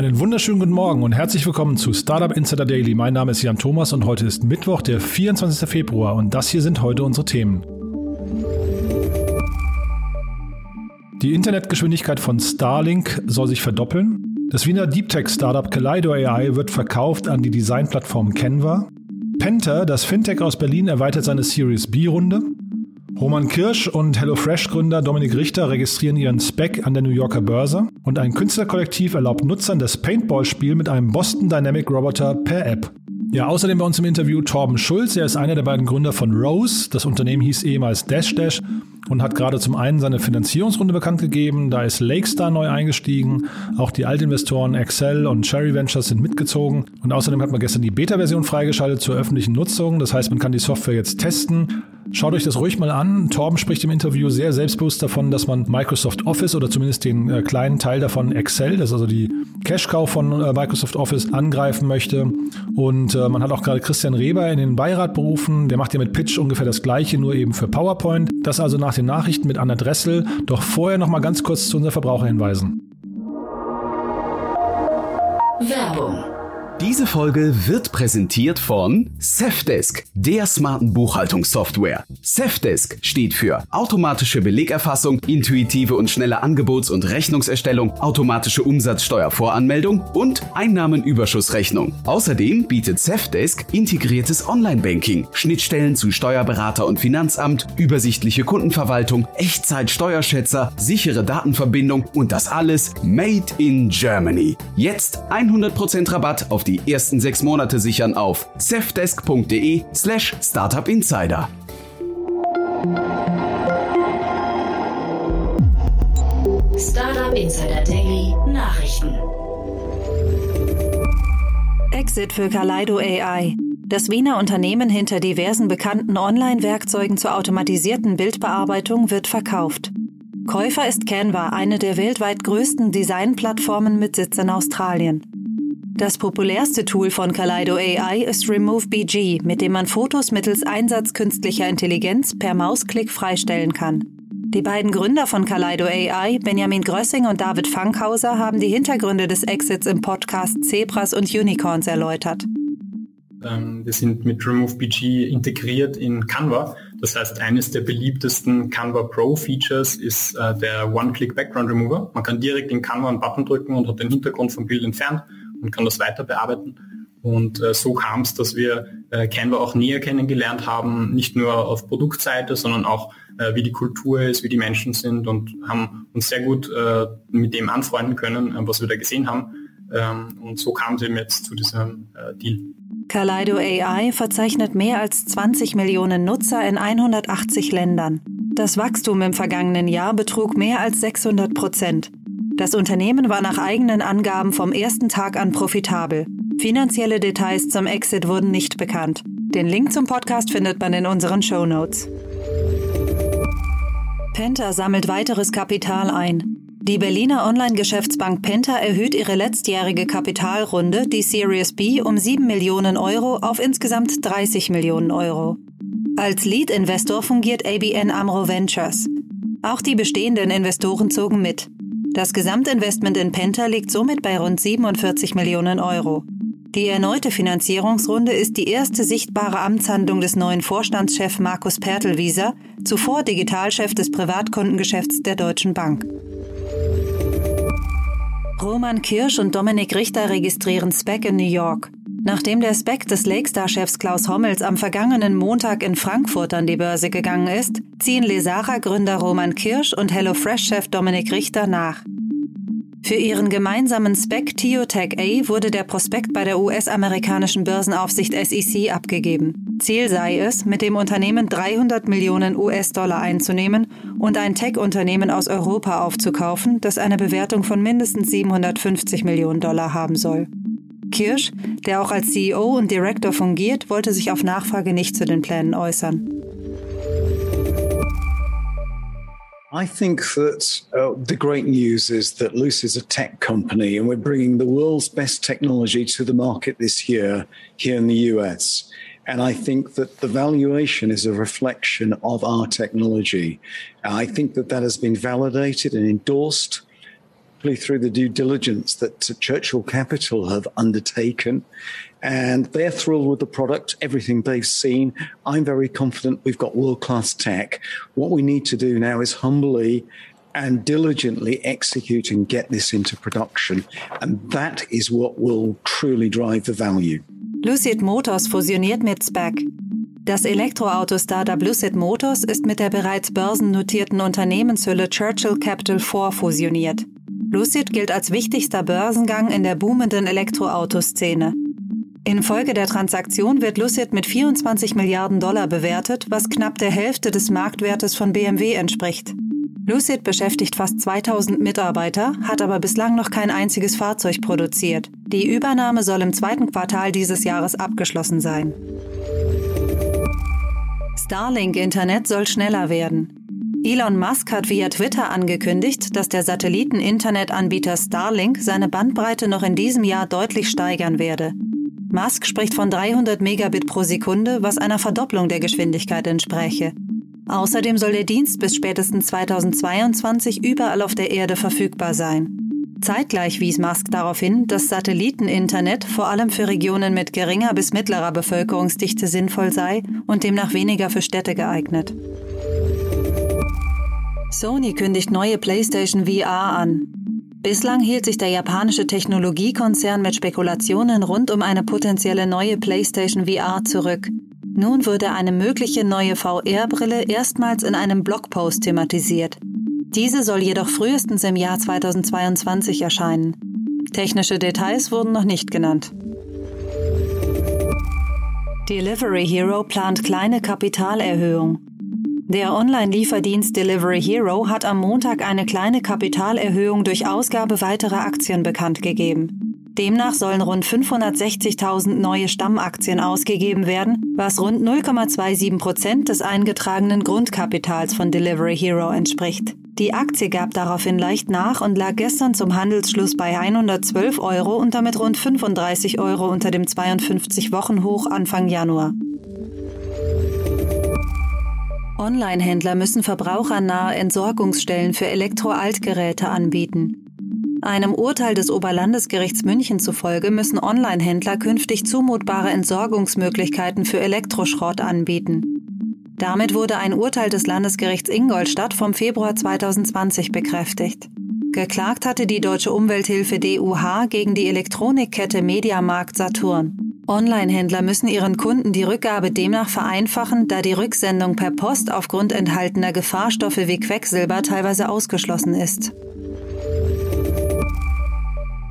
Einen wunderschönen guten Morgen und herzlich willkommen zu Startup Insider Daily. Mein Name ist Jan Thomas und heute ist Mittwoch, der 24. Februar und das hier sind heute unsere Themen. Die Internetgeschwindigkeit von Starlink soll sich verdoppeln. Das Wiener Deep Tech Startup Kaleido AI wird verkauft an die Designplattform Canva. Penta, das Fintech aus Berlin, erweitert seine Series B-Runde. Roman Kirsch und HelloFresh-Gründer Dominik Richter registrieren ihren Spec an der New Yorker Börse und ein Künstlerkollektiv erlaubt Nutzern das Paintball-Spiel mit einem Boston Dynamic Roboter per App. Ja, außerdem bei uns im Interview Torben Schulz. Er ist einer der beiden Gründer von Rose. Das Unternehmen hieß ehemals Dash Dash und hat gerade zum einen seine Finanzierungsrunde bekannt gegeben. Da ist Lakestar neu eingestiegen. Auch die Altinvestoren Excel und Cherry Ventures sind mitgezogen. Und außerdem hat man gestern die Beta-Version freigeschaltet zur öffentlichen Nutzung. Das heißt, man kann die Software jetzt testen. Schaut euch das ruhig mal an. Torben spricht im Interview sehr selbstbewusst davon, dass man Microsoft Office oder zumindest den äh, kleinen Teil davon Excel, das ist also die Cash-Cow von äh, Microsoft Office, angreifen möchte. Und äh, man hat auch gerade Christian Reber in den Beirat berufen. Der macht ja mit Pitch ungefähr das gleiche, nur eben für PowerPoint. Das also nach den Nachrichten mit Anna Dressel. Doch vorher noch mal ganz kurz zu unseren Verbraucherhinweisen. Werbung diese Folge wird präsentiert von Safdesk, der smarten Buchhaltungssoftware. Safdesk steht für automatische Belegerfassung, intuitive und schnelle Angebots- und Rechnungserstellung, automatische Umsatzsteuervoranmeldung und Einnahmenüberschussrechnung. Außerdem bietet Safdesk integriertes Online-Banking, Schnittstellen zu Steuerberater und Finanzamt, übersichtliche Kundenverwaltung, Echtzeit-Steuerschätzer, sichere Datenverbindung und das alles made in Germany. Jetzt 100% Rabatt auf die die ersten sechs Monate sichern auf safdesk.de slash startupinsider. Startup Insider Daily Nachrichten. Exit für Kaleido AI. Das Wiener Unternehmen hinter diversen bekannten Online-Werkzeugen zur automatisierten Bildbearbeitung wird verkauft. Käufer ist Canva, eine der weltweit größten Designplattformen mit Sitz in Australien. Das populärste Tool von Kaleido AI ist Remove BG, mit dem man Fotos mittels Einsatz künstlicher Intelligenz per Mausklick freistellen kann. Die beiden Gründer von Kaleido AI, Benjamin Grössing und David Fankhauser, haben die Hintergründe des Exits im Podcast Zebras und Unicorns erläutert. Ähm, wir sind mit Remove BG integriert in Canva. Das heißt, eines der beliebtesten Canva Pro Features ist äh, der One-Click Background Remover. Man kann direkt in Canva einen Button drücken und hat den Hintergrund vom Bild entfernt und kann das weiter bearbeiten. Und äh, so kam es, dass wir äh, Canva auch näher kennengelernt haben, nicht nur auf Produktseite, sondern auch äh, wie die Kultur ist, wie die Menschen sind und haben uns sehr gut äh, mit dem anfreunden können, äh, was wir da gesehen haben. Ähm, und so kam es eben jetzt zu diesem äh, Deal. Kaleido AI verzeichnet mehr als 20 Millionen Nutzer in 180 Ländern. Das Wachstum im vergangenen Jahr betrug mehr als 600 Prozent. Das Unternehmen war nach eigenen Angaben vom ersten Tag an profitabel. Finanzielle Details zum Exit wurden nicht bekannt. Den Link zum Podcast findet man in unseren Show Notes. Penta sammelt weiteres Kapital ein. Die Berliner Online-Geschäftsbank Penta erhöht ihre letztjährige Kapitalrunde, die Series B, um 7 Millionen Euro auf insgesamt 30 Millionen Euro. Als Lead-Investor fungiert ABN Amro Ventures. Auch die bestehenden Investoren zogen mit. Das Gesamtinvestment in Penta liegt somit bei rund 47 Millionen Euro. Die erneute Finanzierungsrunde ist die erste sichtbare Amtshandlung des neuen Vorstandschefs Markus Pertelwieser, zuvor Digitalchef des Privatkundengeschäfts der Deutschen Bank. Roman Kirsch und Dominik Richter registrieren SPEC in New York. Nachdem der Spec des Lakestar-Chefs Klaus Hommels am vergangenen Montag in Frankfurt an die Börse gegangen ist, ziehen Lesara-Gründer Roman Kirsch und HelloFresh-Chef Dominik Richter nach. Für ihren gemeinsamen Spec Tiotech A wurde der Prospekt bei der US-amerikanischen Börsenaufsicht SEC abgegeben. Ziel sei es, mit dem Unternehmen 300 Millionen US-Dollar einzunehmen und ein Tech-Unternehmen aus Europa aufzukaufen, das eine Bewertung von mindestens 750 Millionen Dollar haben soll. Kirsch, der auch als CEO und Director fungiert, wollte sich auf Nachfrage nicht zu den Plänen äußern. I think that uh, the great news is that Luce is a tech company and we're bringing the world's best technology to the market this year here in the US. And I think that the valuation is a reflection of our technology. I think that that has been validated and endorsed particularly through the due diligence that Churchill Capital have undertaken. And they're thrilled with the product, everything they've seen. I'm very confident we've got world class tech. What we need to do now is humbly and diligently execute and get this into production. And that is what will truly drive the value. Lucid Motors fusioniert mit SPAC. Das Elektroauto-Startup Lucid Motors ist mit der bereits börsennotierten Unternehmenshülle Churchill Capital 4 fusioniert. Lucid gilt als wichtigster Börsengang in der boomenden Elektroautoszene. Infolge der Transaktion wird Lucid mit 24 Milliarden Dollar bewertet, was knapp der Hälfte des Marktwertes von BMW entspricht. Lucid beschäftigt fast 2000 Mitarbeiter, hat aber bislang noch kein einziges Fahrzeug produziert. Die Übernahme soll im zweiten Quartal dieses Jahres abgeschlossen sein. Starlink-Internet soll schneller werden. Elon Musk hat via Twitter angekündigt, dass der Satelliten-Internetanbieter Starlink seine Bandbreite noch in diesem Jahr deutlich steigern werde. Musk spricht von 300 Megabit pro Sekunde, was einer Verdopplung der Geschwindigkeit entspräche. Außerdem soll der Dienst bis spätestens 2022 überall auf der Erde verfügbar sein. Zeitgleich wies Musk darauf hin, dass Satelliteninternet vor allem für Regionen mit geringer bis mittlerer Bevölkerungsdichte sinnvoll sei und demnach weniger für Städte geeignet. Sony kündigt neue PlayStation VR an. Bislang hielt sich der japanische Technologiekonzern mit Spekulationen rund um eine potenzielle neue PlayStation VR zurück. Nun wurde eine mögliche neue VR-Brille erstmals in einem Blogpost thematisiert. Diese soll jedoch frühestens im Jahr 2022 erscheinen. Technische Details wurden noch nicht genannt. Delivery Hero plant kleine Kapitalerhöhung. Der Online-Lieferdienst Delivery Hero hat am Montag eine kleine Kapitalerhöhung durch Ausgabe weiterer Aktien bekannt gegeben. Demnach sollen rund 560.000 neue Stammaktien ausgegeben werden, was rund 0,27 Prozent des eingetragenen Grundkapitals von Delivery Hero entspricht. Die Aktie gab daraufhin leicht nach und lag gestern zum Handelsschluss bei 112 Euro und damit rund 35 Euro unter dem 52-Wochen-Hoch Anfang Januar. Online-Händler müssen verbrauchernahe Entsorgungsstellen für Elektroaltgeräte anbieten. Einem Urteil des Oberlandesgerichts München zufolge müssen Online-Händler künftig zumutbare Entsorgungsmöglichkeiten für Elektroschrott anbieten. Damit wurde ein Urteil des Landesgerichts Ingolstadt vom Februar 2020 bekräftigt. Geklagt hatte die Deutsche Umwelthilfe DUH gegen die Elektronikkette Mediamarkt Saturn. Online-Händler müssen ihren Kunden die Rückgabe demnach vereinfachen, da die Rücksendung per Post aufgrund enthaltener Gefahrstoffe wie Quecksilber teilweise ausgeschlossen ist.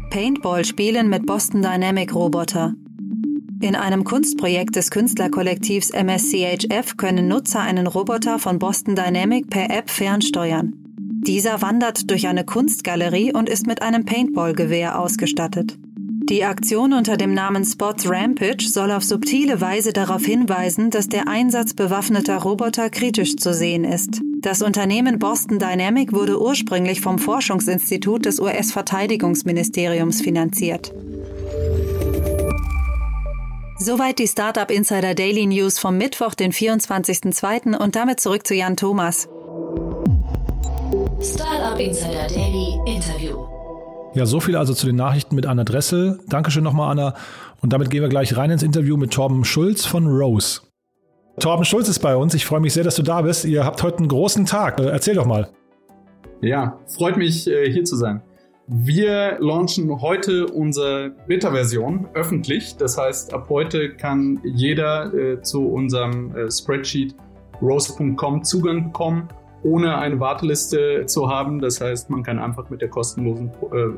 Paintball-Spielen mit Boston Dynamic Roboter. In einem Kunstprojekt des Künstlerkollektivs MSCHF können Nutzer einen Roboter von Boston Dynamic per App fernsteuern. Dieser wandert durch eine Kunstgalerie und ist mit einem Paintball-Gewehr ausgestattet. Die Aktion unter dem Namen Spots Rampage soll auf subtile Weise darauf hinweisen, dass der Einsatz bewaffneter Roboter kritisch zu sehen ist. Das Unternehmen Boston Dynamic wurde ursprünglich vom Forschungsinstitut des US-Verteidigungsministeriums finanziert. Soweit die Startup Insider Daily News vom Mittwoch, den 24.02. und damit zurück zu Jan Thomas. Startup Insider Daily Interview. Ja, so viel also zu den Nachrichten mit Anna Dressel. Dankeschön nochmal, Anna. Und damit gehen wir gleich rein ins Interview mit Torben Schulz von Rose. Torben Schulz ist bei uns. Ich freue mich sehr, dass du da bist. Ihr habt heute einen großen Tag. Äh, erzähl doch mal. Ja, freut mich, äh, hier zu sein. Wir launchen heute unsere Beta-Version öffentlich. Das heißt, ab heute kann jeder äh, zu unserem Spreadsheet rose.com Zugang bekommen, ohne eine Warteliste zu haben. Das heißt, man kann einfach mit der kostenlosen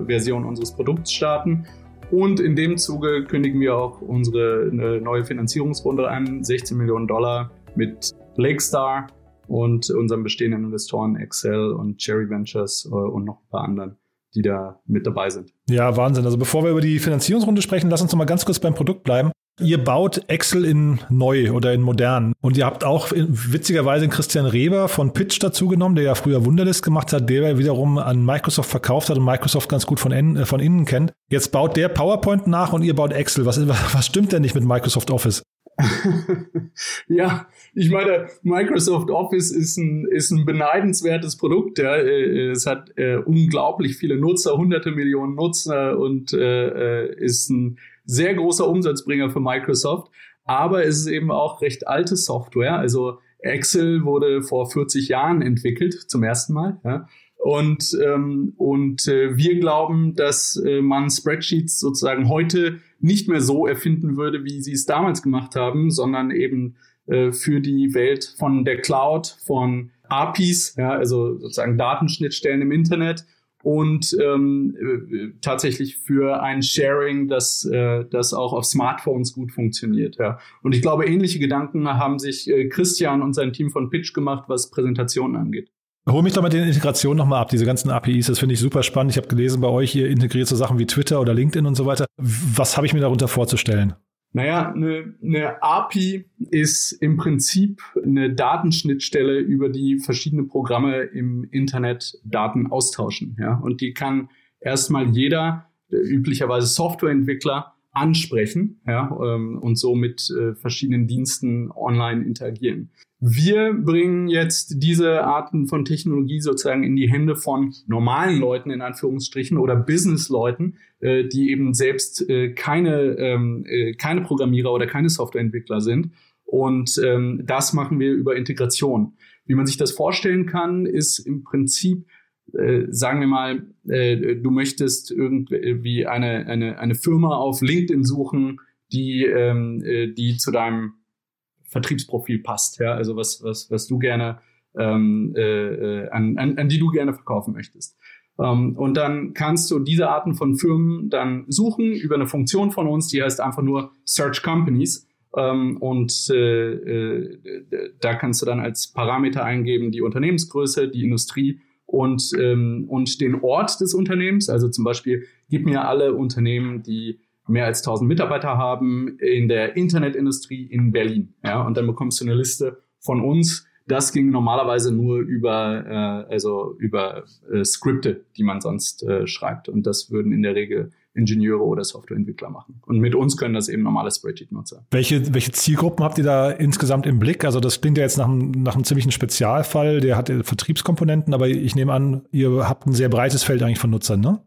Version unseres Produkts starten. Und in dem Zuge kündigen wir auch unsere neue Finanzierungsrunde an, 16 Millionen Dollar mit Lakestar und unseren bestehenden Investoren Excel und Cherry Ventures äh, und noch ein paar anderen die da mit dabei sind. Ja, Wahnsinn. Also bevor wir über die Finanzierungsrunde sprechen, lass uns noch mal ganz kurz beim Produkt bleiben. Ihr baut Excel in neu oder in modern. Und ihr habt auch witzigerweise Christian Reber von Pitch dazu genommen, der ja früher Wunderlist gemacht hat, der wiederum an Microsoft verkauft hat und Microsoft ganz gut von, innen, äh, von innen kennt. Jetzt baut der PowerPoint nach und ihr baut Excel. Was, was stimmt denn nicht mit Microsoft Office? ja, ich meine, Microsoft Office ist ein, ist ein beneidenswertes Produkt. Ja. Äh, es hat äh, unglaublich viele Nutzer, hunderte Millionen Nutzer und äh, äh, ist ein sehr großer Umsatzbringer für Microsoft. Aber es ist eben auch recht alte Software. Also Excel wurde vor 40 Jahren entwickelt, zum ersten Mal. Ja. Und, ähm, und äh, wir glauben, dass äh, man Spreadsheets sozusagen heute nicht mehr so erfinden würde, wie sie es damals gemacht haben, sondern eben äh, für die Welt von der Cloud, von APIs, ja, also sozusagen Datenschnittstellen im Internet und ähm, äh, tatsächlich für ein Sharing, das, äh, das auch auf Smartphones gut funktioniert. Ja. Und ich glaube, ähnliche Gedanken haben sich äh, Christian und sein Team von Pitch gemacht, was Präsentationen angeht. Hol mich doch mit den Integrationen nochmal ab, diese ganzen APIs, das finde ich super spannend. Ich habe gelesen bei euch, ihr integriert so Sachen wie Twitter oder LinkedIn und so weiter. Was habe ich mir darunter vorzustellen? Naja, eine, eine API ist im Prinzip eine Datenschnittstelle, über die verschiedene Programme im Internet Daten austauschen. Ja? Und die kann erstmal jeder, üblicherweise Softwareentwickler, ansprechen ja, ähm, und so mit äh, verschiedenen Diensten online interagieren. Wir bringen jetzt diese Arten von Technologie sozusagen in die Hände von normalen Leuten in Anführungsstrichen oder Businessleuten, äh, die eben selbst äh, keine, ähm, äh, keine Programmierer oder keine Softwareentwickler sind. Und ähm, das machen wir über Integration. Wie man sich das vorstellen kann, ist im Prinzip, äh, sagen wir mal, äh, du möchtest irgendwie eine, eine, eine Firma auf LinkedIn suchen, die, ähm, äh, die zu deinem Vertriebsprofil passt, ja, also was, was, was du gerne, ähm, äh, äh, an, an, an die du gerne verkaufen möchtest. Ähm, und dann kannst du diese Arten von Firmen dann suchen über eine Funktion von uns, die heißt einfach nur Search Companies. Ähm, und äh, äh, da kannst du dann als Parameter eingeben die Unternehmensgröße, die Industrie und, ähm, und den Ort des Unternehmens. Also zum Beispiel, gib mir alle Unternehmen, die mehr als 1000 Mitarbeiter haben in der Internetindustrie in Berlin. Ja, und dann bekommst du eine Liste von uns. Das ging normalerweise nur über, äh, also über äh, Skripte, die man sonst äh, schreibt. Und das würden in der Regel Ingenieure oder Softwareentwickler machen. Und mit uns können das eben normale Spreadsheet-Nutzer. Welche, welche Zielgruppen habt ihr da insgesamt im Blick? Also das klingt ja jetzt nach einem, nach einem ziemlichen Spezialfall, der hat Vertriebskomponenten, aber ich nehme an, ihr habt ein sehr breites Feld eigentlich von Nutzern, ne?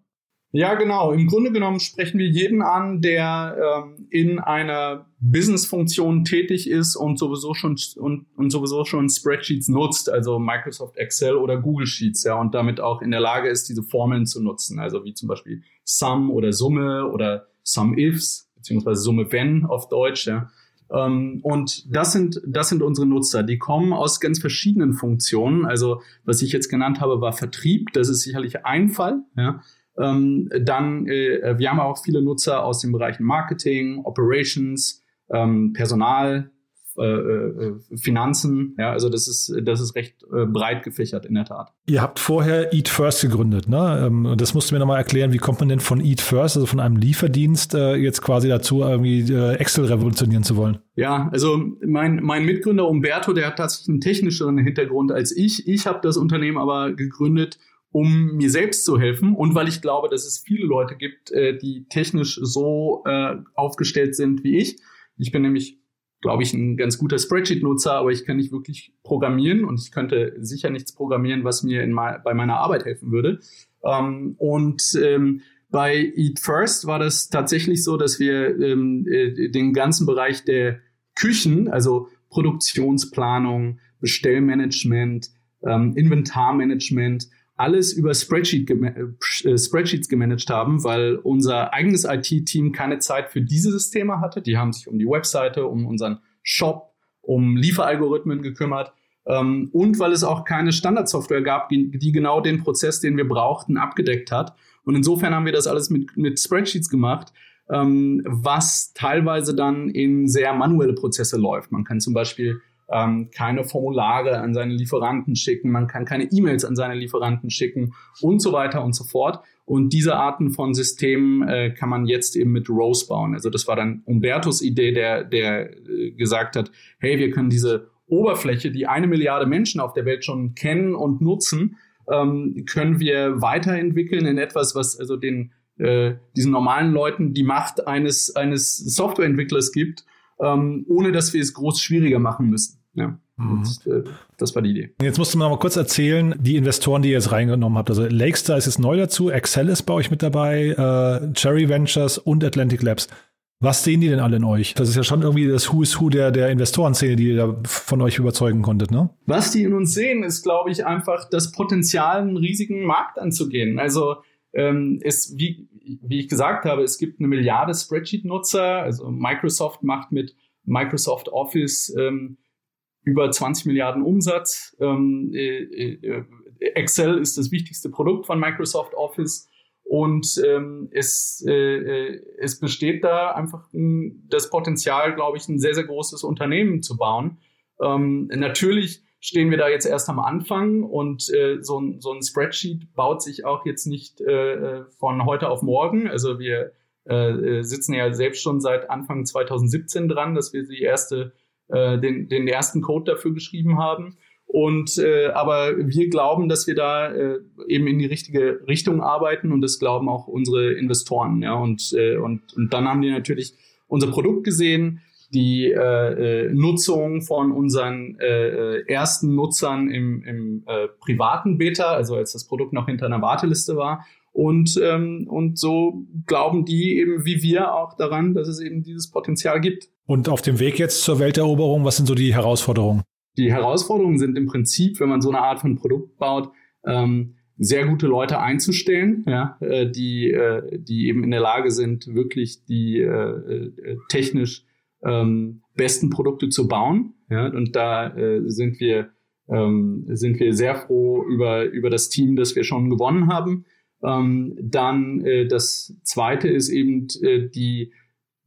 Ja, genau. Im Grunde genommen sprechen wir jeden an, der ähm, in einer Business-Funktion tätig ist und sowieso schon und, und sowieso schon Spreadsheets nutzt, also Microsoft Excel oder Google Sheets, ja, und damit auch in der Lage ist, diese Formeln zu nutzen, also wie zum Beispiel Sum oder Summe oder Sum Ifs beziehungsweise Summe Wenn auf Deutsch, ja. Ähm, und das sind, das sind unsere Nutzer. Die kommen aus ganz verschiedenen Funktionen. Also, was ich jetzt genannt habe, war Vertrieb. Das ist sicherlich ein Fall, ja. Ähm, dann, äh, wir haben auch viele Nutzer aus den Bereichen Marketing, Operations, ähm, Personal, äh, äh, Finanzen. Ja, also das ist, das ist recht äh, breit gefächert in der Tat. Ihr habt vorher Eat First gegründet, ne? Ähm, das musst du mir nochmal erklären, wie kommt man denn von Eat First, also von einem Lieferdienst, äh, jetzt quasi dazu, irgendwie äh, Excel revolutionieren zu wollen? Ja, also mein, mein Mitgründer Umberto, der hat tatsächlich einen technischeren Hintergrund als ich. Ich habe das Unternehmen aber gegründet, um mir selbst zu helfen und weil ich glaube, dass es viele Leute gibt, äh, die technisch so äh, aufgestellt sind wie ich. Ich bin nämlich, glaube ich, ein ganz guter Spreadsheet-Nutzer, aber ich kann nicht wirklich programmieren und ich könnte sicher nichts programmieren, was mir in bei meiner Arbeit helfen würde. Ähm, und ähm, bei Eat First war das tatsächlich so, dass wir ähm, äh, den ganzen Bereich der Küchen, also Produktionsplanung, Bestellmanagement, ähm, Inventarmanagement, alles über Spreadsheet äh, Spreadsheets gemanagt haben, weil unser eigenes IT-Team keine Zeit für diese Systeme hatte. Die haben sich um die Webseite, um unseren Shop, um Lieferalgorithmen gekümmert. Ähm, und weil es auch keine Standardsoftware gab, die, die, genau den Prozess, den wir brauchten, abgedeckt hat. Und insofern haben wir das alles mit, mit Spreadsheets gemacht, ähm, was teilweise dann in sehr manuelle Prozesse läuft. Man kann zum Beispiel ähm, keine Formulare an seine Lieferanten schicken, man kann keine E-Mails an seine Lieferanten schicken und so weiter und so fort. Und diese Arten von Systemen äh, kann man jetzt eben mit Rose bauen. Also das war dann Umbertos Idee, der, der äh, gesagt hat, hey, wir können diese Oberfläche, die eine Milliarde Menschen auf der Welt schon kennen und nutzen, ähm, können wir weiterentwickeln in etwas, was also den äh, diesen normalen Leuten die Macht eines eines Softwareentwicklers gibt ähm, ohne dass wir es groß schwieriger machen müssen. Ja. Mhm. Und, äh, das war die Idee. Jetzt musst du mir noch mal kurz erzählen, die Investoren, die ihr jetzt reingenommen habt. Also Lakestar ist jetzt neu dazu, Excel ist bei euch mit dabei, äh, Cherry Ventures und Atlantic Labs. Was sehen die denn alle in euch? Das ist ja schon irgendwie das Who is Who der, der Investorenszene, die ihr da von euch überzeugen konntet, ne? Was die in uns sehen, ist, glaube ich, einfach das Potenzial, einen riesigen Markt anzugehen. Also ähm, ist, wie, wie ich gesagt habe, es gibt eine Milliarde Spreadsheet-Nutzer. Also Microsoft macht mit Microsoft Office ähm, über 20 Milliarden Umsatz. Ähm, äh, äh, Excel ist das wichtigste Produkt von Microsoft Office. Und ähm, es, äh, äh es besteht da einfach ein, das Potenzial, glaube ich, ein sehr, sehr großes Unternehmen zu bauen. Ähm, natürlich stehen wir da jetzt erst am Anfang und äh, so, ein, so ein Spreadsheet baut sich auch jetzt nicht äh, äh von heute auf morgen. Also wir äh, sitzen ja selbst schon seit Anfang 2017 dran, dass wir die erste äh, den, den ersten Code dafür geschrieben haben. Und äh, aber wir glauben, dass wir da äh, eben in die richtige Richtung arbeiten und das glauben auch unsere Investoren. Ja, und, äh, und, und dann haben die natürlich unser Produkt gesehen, die äh, äh, Nutzung von unseren äh, äh, ersten Nutzern im, im äh, privaten Beta, also als das Produkt noch hinter einer Warteliste war. Und, ähm, und so glauben die eben wie wir auch daran, dass es eben dieses Potenzial gibt. Und auf dem Weg jetzt zur Welteroberung, was sind so die Herausforderungen? Die Herausforderungen sind im Prinzip, wenn man so eine Art von Produkt baut, ähm, sehr gute Leute einzustellen, ja, äh, die, äh, die eben in der Lage sind, wirklich die äh, äh, technisch ähm, besten Produkte zu bauen. Ja, und da äh, sind wir ähm, sind wir sehr froh über über das Team, das wir schon gewonnen haben. Ähm, dann äh, das zweite ist eben äh, die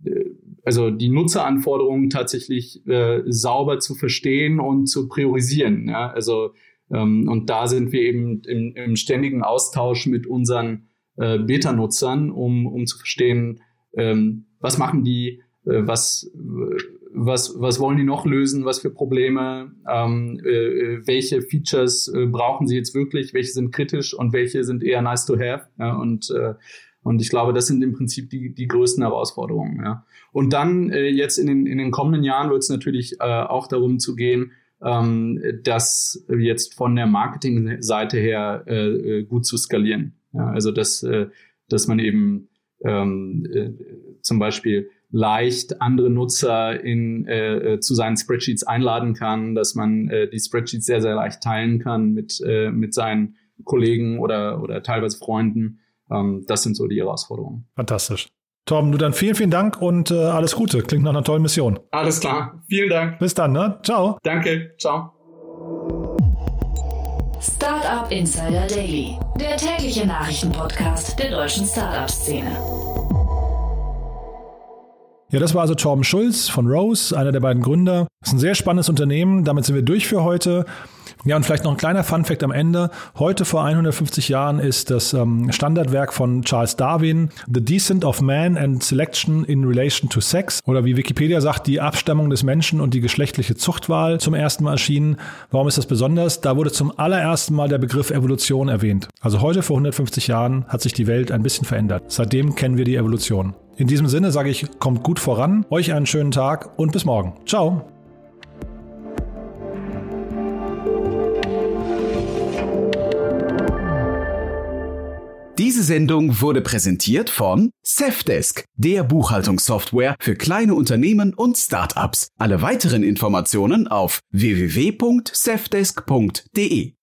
äh, also die Nutzeranforderungen tatsächlich äh, sauber zu verstehen und zu priorisieren. Ja? Also ähm, und da sind wir eben im, im ständigen Austausch mit unseren äh, Beta-Nutzern, um, um zu verstehen, ähm, was machen die, was, was, was wollen die noch lösen, was für Probleme, ähm, äh, welche Features äh, brauchen sie jetzt wirklich, welche sind kritisch und welche sind eher nice to have. Ja? Und äh, und ich glaube, das sind im Prinzip die, die größten Herausforderungen. Ja. Und dann äh, jetzt in den, in den kommenden Jahren wird es natürlich äh, auch darum zu gehen, ähm, das jetzt von der Marketingseite her äh, äh, gut zu skalieren. Ja, also dass, äh, dass man eben ähm, äh, zum Beispiel leicht andere Nutzer in, äh, äh, zu seinen Spreadsheets einladen kann, dass man äh, die Spreadsheets sehr, sehr leicht teilen kann mit, äh, mit seinen Kollegen oder, oder teilweise Freunden. Ähm, das sind so die Herausforderungen. Fantastisch. Torben, du dann vielen, vielen Dank und äh, alles Gute. Klingt nach einer tollen Mission. Alles klar. Vielen Dank. Bis dann, ne? Ciao. Danke. Ciao. Startup Insider Daily, der tägliche Nachrichtenpodcast der deutschen Startup-Szene. Ja, das war also Torben Schulz von Rose, einer der beiden Gründer. Das ist ein sehr spannendes Unternehmen. Damit sind wir durch für heute. Ja, und vielleicht noch ein kleiner Funfact am Ende. Heute vor 150 Jahren ist das ähm, Standardwerk von Charles Darwin, The Descent of Man and Selection in Relation to Sex, oder wie Wikipedia sagt, die Abstammung des Menschen und die geschlechtliche Zuchtwahl zum ersten Mal erschienen. Warum ist das besonders? Da wurde zum allerersten Mal der Begriff Evolution erwähnt. Also heute vor 150 Jahren hat sich die Welt ein bisschen verändert. Seitdem kennen wir die Evolution. In diesem Sinne sage ich, kommt gut voran, euch einen schönen Tag und bis morgen. Ciao. Diese Sendung wurde präsentiert von Safdesk, der Buchhaltungssoftware für kleine Unternehmen und Startups. Alle weiteren Informationen auf www.safdesk.de.